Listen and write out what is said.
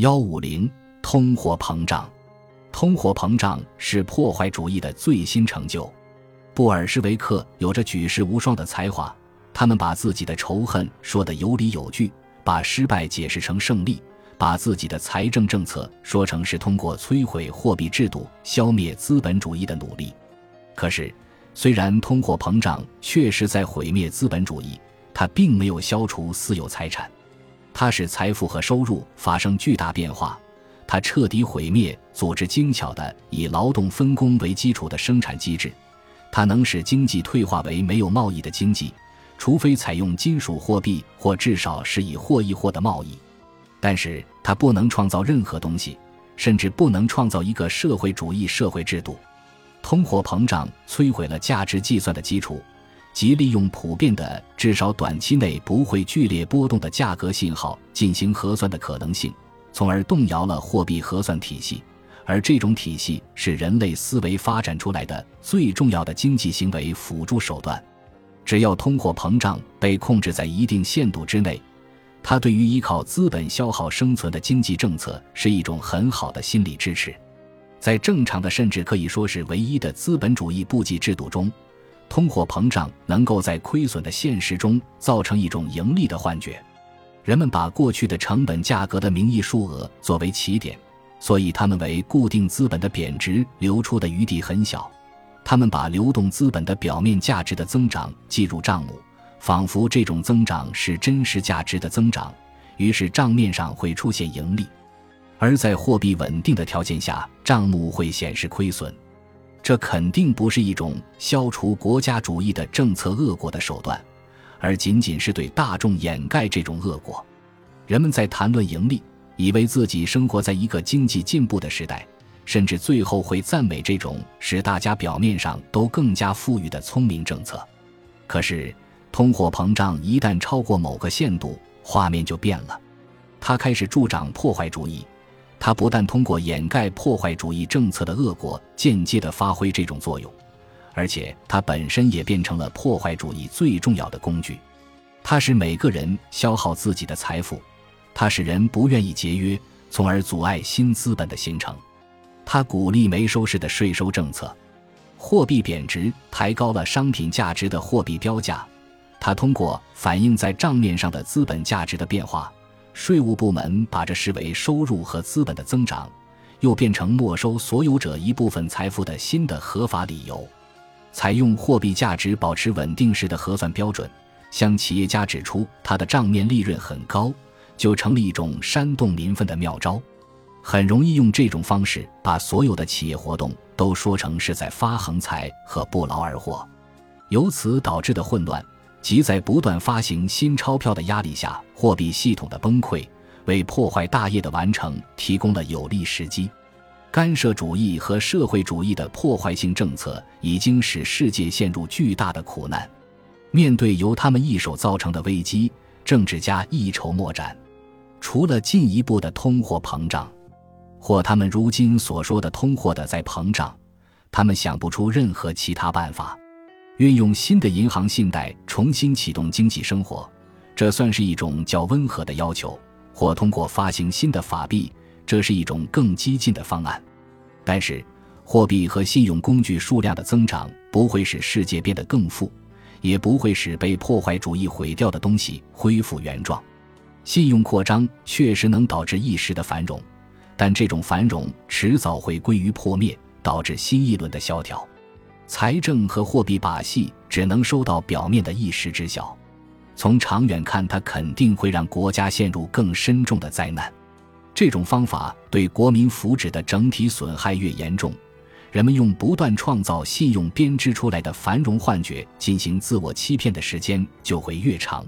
幺五零，通货膨胀。通货膨胀是破坏主义的最新成就。布尔什维克有着举世无双的才华，他们把自己的仇恨说得有理有据，把失败解释成胜利，把自己的财政政策说成是通过摧毁货币制度消灭资本主义的努力。可是，虽然通货膨胀确实在毁灭资本主义，它并没有消除私有财产。它使财富和收入发生巨大变化，它彻底毁灭组织精巧的以劳动分工为基础的生产机制，它能使经济退化为没有贸易的经济，除非采用金属货币或至少是以货易货的贸易。但是它不能创造任何东西，甚至不能创造一个社会主义社会制度。通货膨胀摧毁了价值计算的基础。即利用普遍的、至少短期内不会剧烈波动的价格信号进行核算的可能性，从而动摇了货币核算体系。而这种体系是人类思维发展出来的最重要的经济行为辅助手段。只要通货膨胀被控制在一定限度之内，它对于依靠资本消耗生存的经济政策是一种很好的心理支持。在正常的，甚至可以说是唯一的资本主义布给制度中。通货膨胀能够在亏损的现实中造成一种盈利的幻觉，人们把过去的成本价格的名义数额作为起点，所以他们为固定资本的贬值留出的余地很小。他们把流动资本的表面价值的增长计入账目，仿佛这种增长是真实价值的增长，于是账面上会出现盈利。而在货币稳定的条件下，账目会显示亏损。这肯定不是一种消除国家主义的政策恶果的手段，而仅仅是对大众掩盖这种恶果。人们在谈论盈利，以为自己生活在一个经济进步的时代，甚至最后会赞美这种使大家表面上都更加富裕的聪明政策。可是，通货膨胀一旦超过某个限度，画面就变了，它开始助长破坏主义。它不但通过掩盖破坏主义政策的恶果，间接地发挥这种作用，而且它本身也变成了破坏主义最重要的工具。它使每个人消耗自己的财富，它使人不愿意节约，从而阻碍新资本的形成。它鼓励没收式的税收政策，货币贬值抬高了商品价值的货币标价。它通过反映在账面上的资本价值的变化。税务部门把这视为收入和资本的增长，又变成没收所有者一部分财富的新的合法理由。采用货币价值保持稳定时的核算标准，向企业家指出他的账面利润很高，就成了一种煽动民愤的妙招。很容易用这种方式把所有的企业活动都说成是在发横财和不劳而获，由此导致的混乱。即在不断发行新钞票的压力下，货币系统的崩溃为破坏大业的完成提供了有利时机。干涉主义和社会主义的破坏性政策已经使世界陷入巨大的苦难。面对由他们一手造成的危机，政治家一筹莫展。除了进一步的通货膨胀，或他们如今所说的通货的在膨胀，他们想不出任何其他办法。运用新的银行信贷重新启动经济生活，这算是一种较温和的要求；或通过发行新的法币，这是一种更激进的方案。但是，货币和信用工具数量的增长不会使世界变得更富，也不会使被破坏主义毁掉的东西恢复原状。信用扩张确实能导致一时的繁荣，但这种繁荣迟早会归于破灭，导致新一轮的萧条。财政和货币把戏只能收到表面的一时之效，从长远看，它肯定会让国家陷入更深重的灾难。这种方法对国民福祉的整体损害越严重，人们用不断创造信用编织出来的繁荣幻觉进行自我欺骗的时间就会越长。